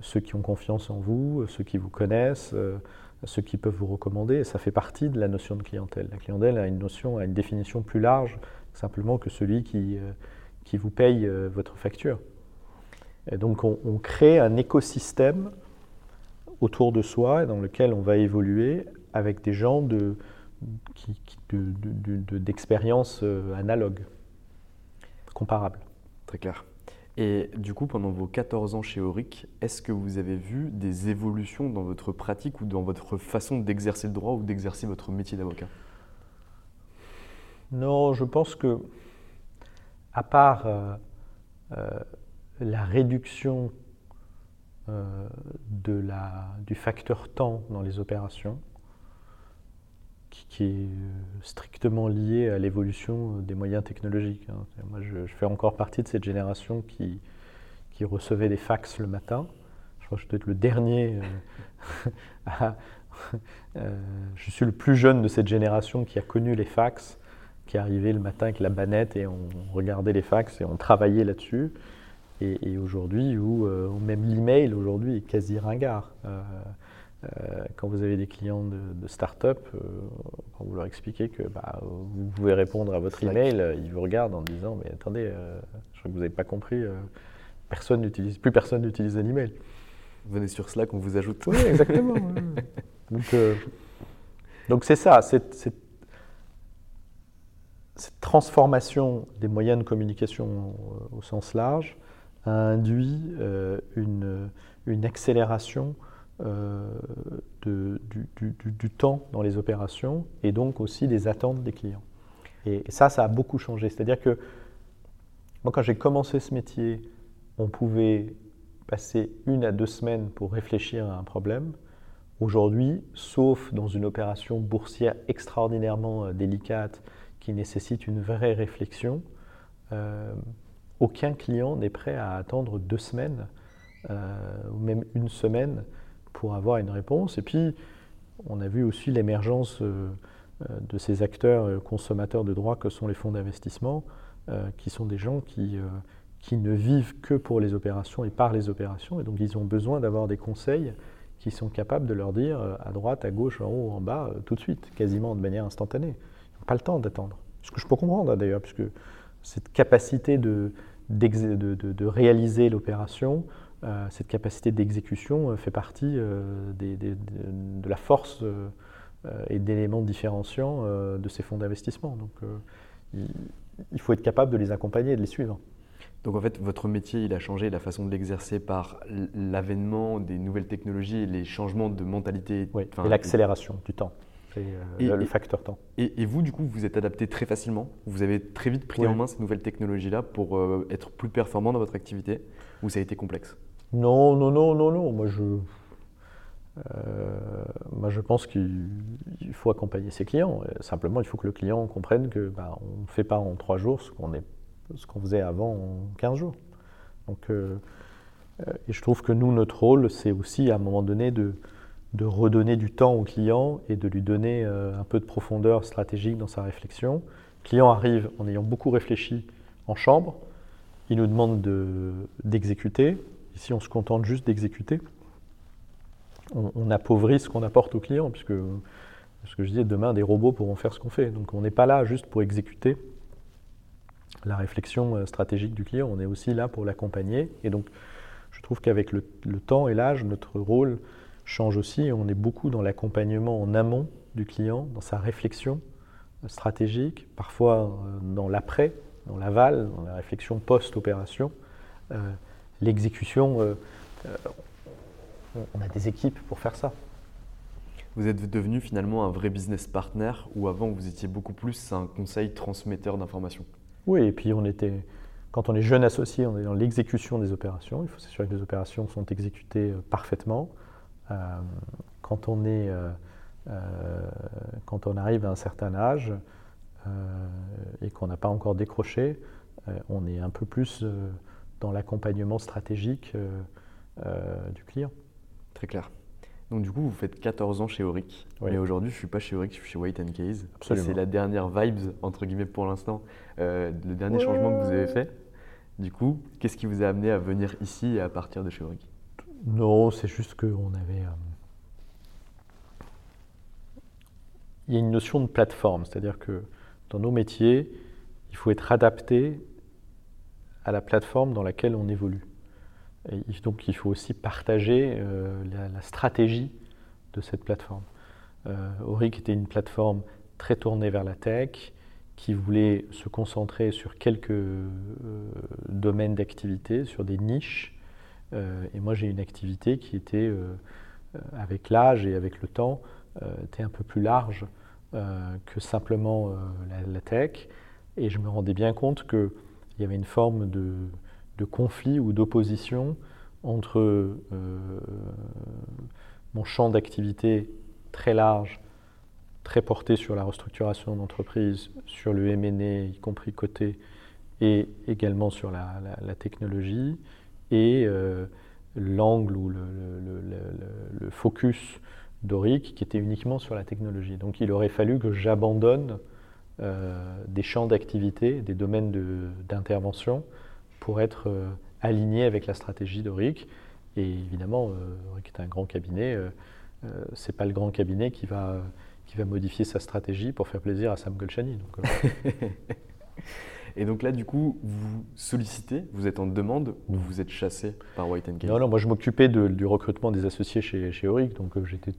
ceux qui ont confiance en vous, ceux qui vous connaissent, ceux qui peuvent vous recommander. Et ça fait partie de la notion de clientèle. La clientèle a une notion, a une définition plus large simplement que celui qui, qui vous paye votre facture. Donc on, crée un écosystème autour de soi dans lequel on va évoluer avec des gens de, d'expérience euh, analogue. comparable. Très clair. Et du coup, pendant vos 14 ans chez Auric, est-ce que vous avez vu des évolutions dans votre pratique ou dans votre façon d'exercer le droit ou d'exercer votre métier d'avocat? Non, je pense que, à part euh, euh, la réduction euh, de la, du facteur temps dans les opérations, qui, est strictement lié à l'évolution des moyens technologiques. Hein. Moi, je, fais encore partie de cette génération qui, qui recevait des fax le matin. Je crois que je dois être le dernier. <laughs> je suis le plus jeune de cette génération qui a connu les fax, qui arrivait le matin avec la banette et on regardait les fax et on travaillait là-dessus et, aujourd'hui où euh, même l'email aujourd'hui est quasi ringard. Euh, euh, quand vous avez des clients de, start-up, quand vous leur expliquez que bah, vous pouvez répondre à votre email, ils vous regardent en disant mais attendez, je crois que vous n'avez pas compris, personne n'utilise, plus personne n'utilise un email. Venez sur Slack, on vous ajoute. Oui, exactement. <laughs> <laughs> donc, donc c'est ça, cette, cette, transformation des moyens de communication au sens large a induit euh, une, une, accélération euh, de, du, du, temps dans les opérations et donc aussi des attentes des clients. Et, ça, ça a beaucoup changé. C'est-à-dire que moi, quand j'ai commencé ce métier, on pouvait passer une à deux semaines pour réfléchir à un problème. Aujourd'hui, sauf dans une opération boursière extraordinairement euh, délicate qui nécessite une vraie réflexion, aucun client n'est prêt à attendre deux semaines euh, ou même une semaine pour avoir une réponse. Et puis, on a vu aussi l'émergence euh, euh, de ces acteurs consommateurs de droits que sont les fonds d'investissement, qui sont des gens qui, qui ne vivent que pour les opérations et par les opérations. Et donc, ils ont besoin d'avoir des conseils qui sont capables de leur dire à droite, à gauche, en haut, en bas, tout de suite, quasiment de manière instantanée. Ils n'ont pas le temps d'attendre. Ce que je peux comprendre hein, d'ailleurs, puisque cette capacité de, de, réaliser l'opération, euh, cette capacité d'exécution euh, fait partie euh, de la force et d'éléments différenciants de ces fonds d'investissement. Donc il, faut être capable de les accompagner et de les suivre. Donc en fait, votre métier, il a changé, la façon de l'exercer par l'avènement des nouvelles technologies et les changements de mentalité. Oui, et l'accélération du temps. Euh, le facteur temps. Et, vous, du coup, vous êtes adapté très facilement Vous avez très vite pris en main ces nouvelles technologies-là pour euh, être plus performant dans votre activité Ou ça a été complexe? Non, non, non, non, non. Moi, je, euh, moi, je pense qu'il faut accompagner ses clients. Simplement, il faut que le client comprenne que bah, ne fait pas en trois jours ce qu'on faisait avant en 15 jours. Donc, et je trouve que nous, notre rôle, c'est aussi à un moment donné de, de redonner du temps au client et de lui donner euh, un peu de profondeur stratégique dans sa réflexion. Le client arrive en ayant beaucoup réfléchi en chambre, il nous demande d'exécuter. Ici, on se contente juste d'exécuter. On, appauvrit ce qu'on apporte au client, puisque ce que je disais, demain, des robots pourront faire ce qu'on fait. Donc on n'est pas là juste pour exécuter la réflexion euh, stratégique du client, on est aussi là pour l'accompagner. Et donc, je trouve qu'avec le, temps et l'âge, notre rôle change aussi. On est beaucoup dans l'accompagnement en amont du client, dans sa réflexion stratégique, parfois euh, dans l'après, dans l'aval, dans la réflexion post-opération. Euh, l'exécution, euh, on a des équipes pour faire ça. Vous êtes devenu finalement un vrai business partner où avant vous étiez beaucoup plus un conseil transmetteur d'informations? Oui, et puis on était, quand on est jeune associé, on est dans l'exécution des opérations. Il faut s'assurer que les opérations sont exécutées parfaitement. Euh, quand, on est, euh, euh, quand on arrive à un certain âge et qu'on n'a pas encore décroché, on est un peu plus dans l'accompagnement stratégique du client. Très clair. Donc du coup, vous faites 14 ans chez Auric. Mais aujourd'hui, je ne suis pas chez Auric, je suis chez White Case. C'est la dernière vibes, entre guillemets, pour l'instant, le dernier changement que vous avez fait. Du coup, qu'est-ce qui vous a amené à venir ici et à partir de chez Auric? Non, c'est juste qu'on avait. Euh, il y a une notion de plateforme, c'est-à-dire que dans nos métiers, il faut être adapté à la plateforme dans laquelle on évolue. Donc il faut aussi partager euh, la, stratégie de cette plateforme. Euh, Auric était une plateforme très tournée vers la tech, qui voulait se concentrer sur quelques domaines d'activité, sur des niches. et moi, j'ai une activité qui était, avec l'âge et avec le temps, était un peu plus large que simplement la, tech. Et je me rendais bien compte qu'il y avait une forme de, conflit ou d'opposition entre euh, mon champ d'activité très large, très porté sur la restructuration d'entreprise, sur le M&A, y compris côté, et également sur la, technologie, et euh, l'angle ou le, focus d'Oric qui était uniquement sur la technologie. Donc il aurait fallu que j'abandonne des champs d'activité, des domaines d'intervention pour être aligné avec la stratégie d'Oric. Et évidemment, euh, est un grand cabinet. Euh, euh c'est pas le grand cabinet qui va, qui va modifier sa stratégie pour faire plaisir à Sam. Donc, euh. <laughs> Et donc là, du coup, vous sollicitez, vous êtes en demande ou vous êtes chassé par White Case Non, non, moi je m'occupais du recrutement des associés chez, chez Auric, donc j'étais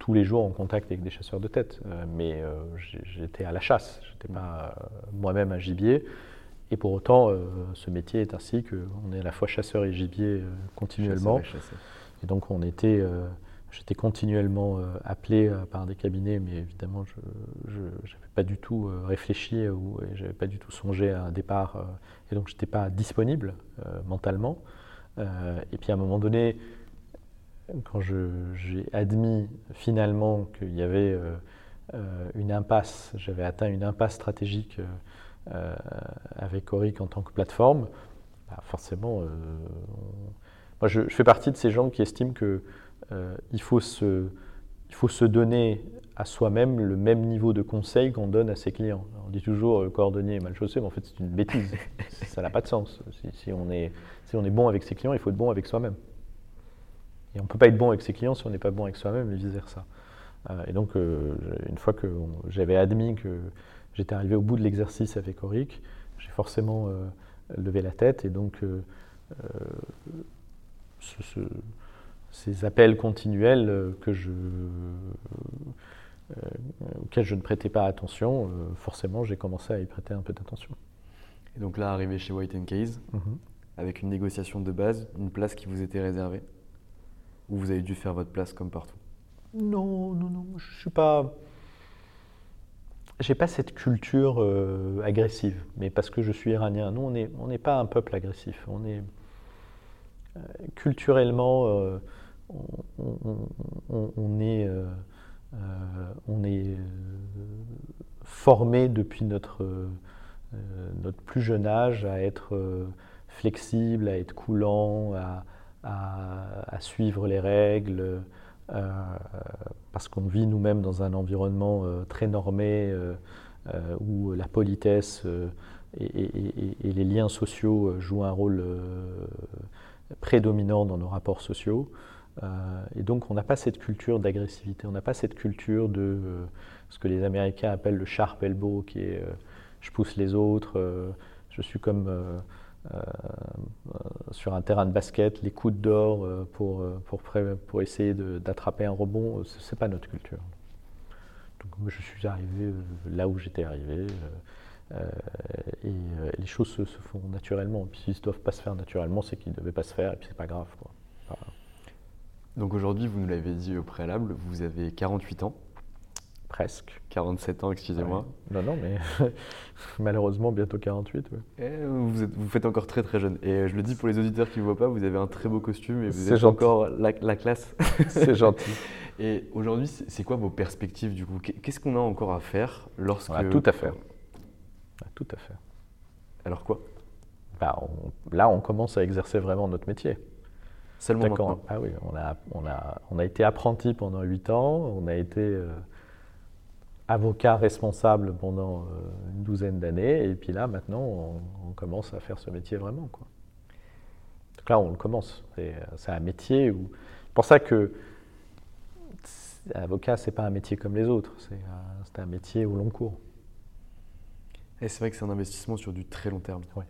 tous les jours en contact avec des chasseurs de tête, mais j'étais à la chasse, je n'étais pas moi-même un gibier. Et pour autant, euh, ce métier est ainsi qu'on est à la fois chasseur et gibier euh, continuellement. et, donc on était, euh, j'étais continuellement appelé par des cabinets, mais évidemment je n'avais pas du tout réfléchi ou j'avais pas du tout songé à un départ, et donc je n'étais pas disponible mentalement. et puis à un moment donné, quand j'ai admis finalement qu'il y avait une impasse, j'avais atteint une impasse stratégique euh, avec Auric en tant que plateforme, bah, forcément, euh, moi je, fais partie de ces gens qui estiment qu'il euh, faut, se, il faut se donner à soi-même le même niveau de conseil qu'on donne à ses clients. On dit toujours le cordonnier est mal chaussé, mais en fait c'est une bêtise. <laughs> ça n'a pas de sens. Si, on est, si on est bon avec ses clients, il faut être bon avec soi-même. Et on ne peut pas être bon avec ses clients si on n'est pas bon avec soi-même et vice-versa. et donc, une fois que j'avais admis que j'étais arrivé au bout de l'exercice avec Auric, j'ai forcément euh, levé la tête et donc euh, euh, ces appels continuels que je, auxquels je ne prêtais pas attention, forcément j'ai commencé à y prêter un peu d'attention. Et donc là, arrivé chez White Case, mhm. avec une négociation de base, une place qui vous était réservée, ou vous avez dû faire votre place comme partout Non, non, non, je suis pas j'ai pas cette culture euh, agressive, mais parce que je suis iranien. Nous, on n'est on pas un peuple agressif. On est euh, culturellement, euh, on, est, on est formé depuis notre, notre plus jeune âge à être flexible, à être coulant, à, à suivre les règles. Euh, parce qu'on vit nous-mêmes dans un environnement euh, très normé euh, où la politesse et, les liens sociaux jouent un rôle prédominant dans nos rapports sociaux. et donc on n'a pas cette culture d'agressivité, on n'a pas cette culture de ce que les Américains appellent le sharp elbow, qui est je pousse les autres, je suis comme sur un terrain de basket, les coups d'or euh, pour, euh, pour, pour essayer d'attraper un rebond, ce n'est pas notre culture. Donc je suis arrivé là où j'étais arrivé. et les choses se, font naturellement. Puis s'ils ne doivent pas se faire naturellement, c'est qu'ils ne devaient pas se faire, et puis c'est pas grave. Quoi. Donc aujourd'hui, vous nous l'avez dit au préalable, vous avez 48 ans. Presque. 47 ans, excusez-moi. Non, non, mais <laughs> malheureusement, bientôt 48. Vous, vous, faites encore très très jeune. Et je le dis pour les auditeurs qui ne voient pas, vous avez un très beau costume et vous êtes encore la, classe. <laughs> C'est gentil. <laughs> Et aujourd'hui, c'est quoi vos perspectives du coup? Qu'est-ce qu'on a encore à faire lorsque... On a tout à faire. On a tout à faire. Alors quoi? Bah, Là, on commence à exercer vraiment notre métier. Seulement maintenant Ah oui, on a, on, a, on a été apprenti pendant 8 ans, on a été... Euh, avocat responsable pendant euh, une douzaine d'années, et puis là, maintenant, on, commence à faire ce métier vraiment. Quoi. Donc là, on le commence. C'est un métier où. C'est pour ça que avocat, c'est pas un métier comme les autres, c'est un, métier au long cours. Et c'est vrai que c'est un investissement sur du très long terme. Ouais.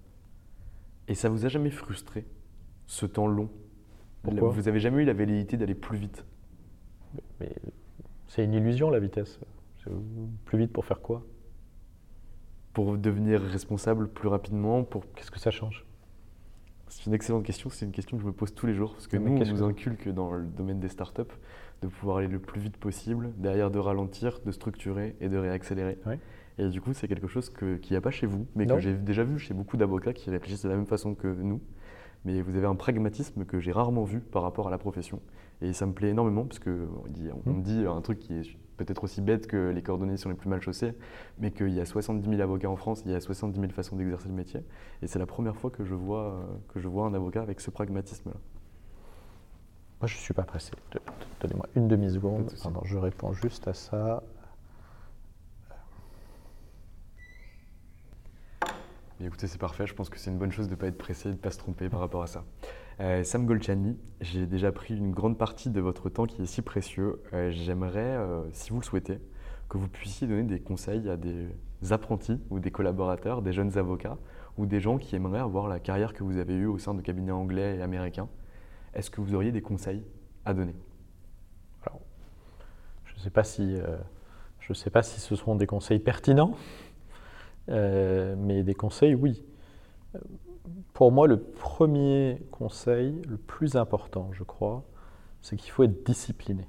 Et ça vous a jamais frustré, ce temps long? Pourquoi? Vous avez jamais eu la velléité d'aller plus vite? Mais c'est une illusion, la vitesse. Plus vite pour faire quoi? Pour devenir responsable plus rapidement pour... Qu'est-ce que ça change? C'est une excellente question, c'est une question que je me pose tous les jours, parce que nous, on nous inculque dans le domaine des startups de pouvoir aller le plus vite possible, derrière de ralentir, de structurer et de réaccélérer. Et du coup, c'est quelque chose qui n'y a pas chez vous, mais que j'ai déjà vu chez beaucoup d'avocats qui réfléchissent de la même façon que nous. Mais vous avez un pragmatisme que j'ai rarement vu par rapport à la profession. Et ça me plaît énormément, parce qu'on on me dit un truc qui est peut-être aussi bête que les coordonnées sont les plus mal chaussées, mais qu'il y a 70 000 avocats en France, il y a 70 000 façons d'exercer le métier. Et c'est la première fois que je vois, que je vois un avocat avec ce pragmatisme-là. Moi, je ne suis pas pressé. Donnez-moi une demi-seconde. je réponds juste à ça. écoutez, c'est parfait. Je pense que c'est une bonne chose de ne pas être pressé et de ne pas se tromper par rapport à ça. Euh, Sam Golchani, j'ai déjà pris une grande partie de votre temps qui est si précieux. Euh, j'aimerais, euh, si vous le souhaitez, que vous puissiez donner des conseils à des apprentis ou des collaborateurs, des jeunes avocats ou des gens qui aimeraient avoir la carrière que vous avez eue au sein de cabinets anglais et américains est-ce que vous auriez des conseils à donner? Je ne sais, pas si, je sais pas si ce seront des conseils pertinents, mais des conseils, oui. Pour moi, le premier conseil, le plus important, je crois, c'est qu'il faut être discipliné.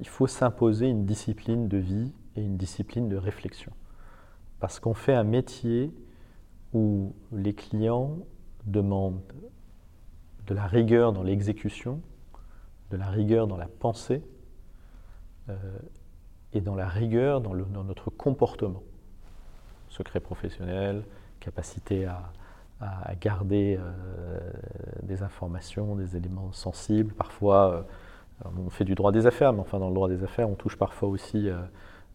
Il faut s'imposer une discipline de vie et une discipline de réflexion. Parce qu'on fait un métier où les clients demandent de la rigueur dans l'exécution, de la rigueur dans la pensée euh, et dans la rigueur dans, notre comportement. Secret professionnel, capacité à, garder euh, des informations, des éléments sensibles. Parfois, euh, on fait du droit des affaires, mais enfin dans le droit des affaires, on touche parfois aussi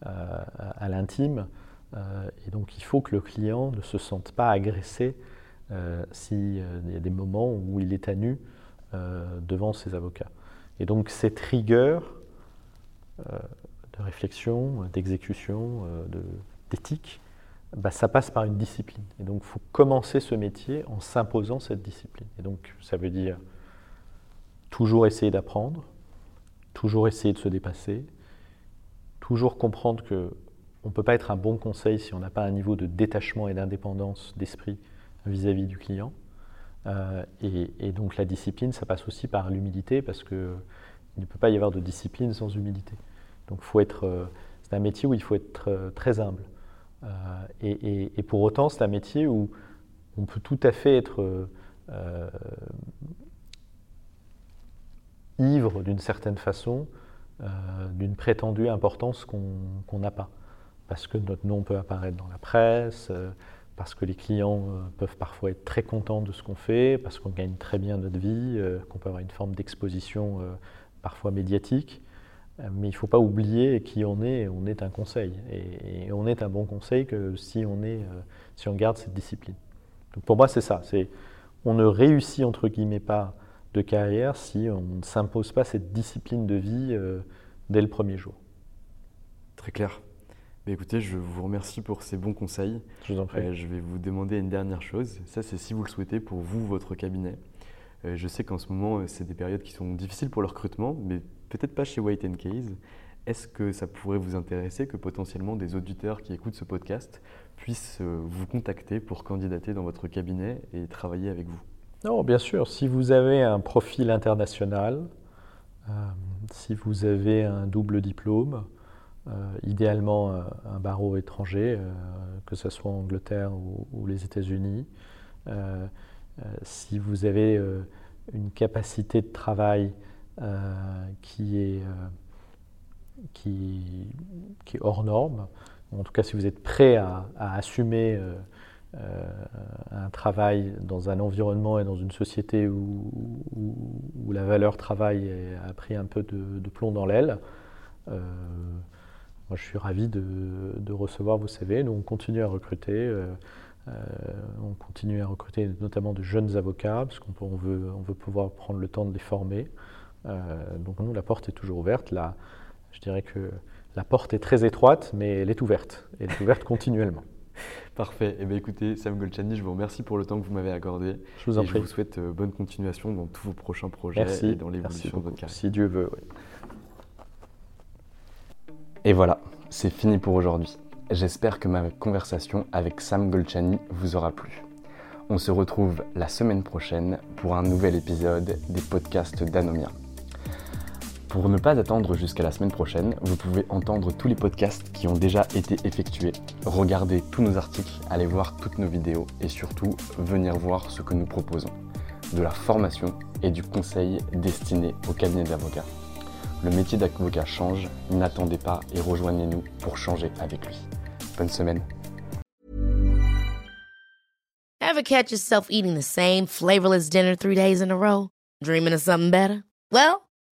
à l'intime. et donc il faut que le client ne se sente pas agressé euh, s'il y a des moments où il est à nu euh, devant ses avocats. Et donc cette rigueur euh, de réflexion, d'exécution, d'éthique, bah, ça passe par une discipline. Et donc il faut commencer ce métier en s'imposant cette discipline. Et donc ça veut dire toujours essayer d'apprendre, toujours essayer de se dépasser, toujours comprendre que on ne peut pas être un bon conseil si on n'a pas un niveau de détachement et d'indépendance d'esprit vis-à-vis du client. Euh, et, donc la discipline, ça passe aussi par l'humilité parce qu'il ne peut pas y avoir de discipline sans humilité. Donc faut être, euh, c'est un métier où il faut être euh, très humble. Et, pour autant, c'est un métier où on peut tout à fait être ivre d'une certaine façon d'une prétendue importance qu'on n'a pas. Parce que notre nom peut apparaître dans la presse, parce que les clients euh, peuvent parfois être très contents de ce qu'on fait, parce qu'on gagne très bien notre vie, euh, qu'on peut avoir une forme d'exposition euh, parfois médiatique. Mais il ne faut pas oublier qui on est, on est un conseil. Et, on est un bon conseil que si on, est, si on garde cette discipline. Donc pour moi, c'est ça. C'est, on ne réussit, entre guillemets, pas de carrière si on ne s'impose pas cette discipline de vie dès le premier jour. Très clair. Bah, écoutez, je vous remercie pour ces bons conseils. Je vous en prie. Euh, je vais vous demander une dernière chose. Ça, c'est si vous le souhaitez pour vous, votre cabinet. Euh, je sais qu'en ce moment, euh, c'est des périodes qui sont difficiles pour le recrutement, mais peut-être pas chez White Case. Est-ce que ça pourrait vous intéresser que potentiellement des auditeurs qui écoutent ce podcast puissent vous contacter pour candidater dans votre cabinet et travailler avec vous? Non, bien sûr. Si vous avez un profil international, si vous avez un double diplôme, euh, idéalement euh, un barreau étranger, euh, que ce soit en Angleterre ou, les États-Unis. si vous avez une capacité de travail qui, est, qui, qui, est hors norme, en tout cas si vous êtes prêt à, assumer un travail dans un environnement et dans une société où, où, la valeur travail a pris un peu de, plomb dans l'aile, moi, je suis ravi de, recevoir vos CV. Nous, on continue à recruter. Euh, euh, on continue à recruter notamment de jeunes avocats, parce qu'on veut, on veut pouvoir prendre le temps de les former. Euh, donc nous, la porte est toujours ouverte. Là, je dirais que la porte est très étroite, mais elle est ouverte. Elle est ouverte <laughs> continuellement. Parfait. Eh bien, écoutez, Sam Golchani, je vous remercie pour le temps que vous m'avez accordé. Je vous en et prie. Je vous souhaite bonne continuation dans tous vos prochains projets et dans l'évolution de votre carrière. Si Dieu veut, oui. Et voilà, c'est fini pour aujourd'hui. j'espère que ma conversation avec Sam Golchani vous aura plu. On se retrouve la semaine prochaine pour un nouvel épisode des podcasts d'Anomia. Pour ne pas attendre jusqu'à la semaine prochaine, vous pouvez entendre tous les podcasts qui ont déjà été effectués, regarder tous nos articles, aller voir toutes nos vidéos et surtout venir voir ce que nous proposons. De la formation et du conseil destiné au cabinet d'avocats. Le métier d'avocat change, n'attendez pas et rejoignez-nous pour changer avec lui. Bonne semaine. Ever catch yourself eating the same flavorless dinner three days in a row? Dreaming of something better? Well,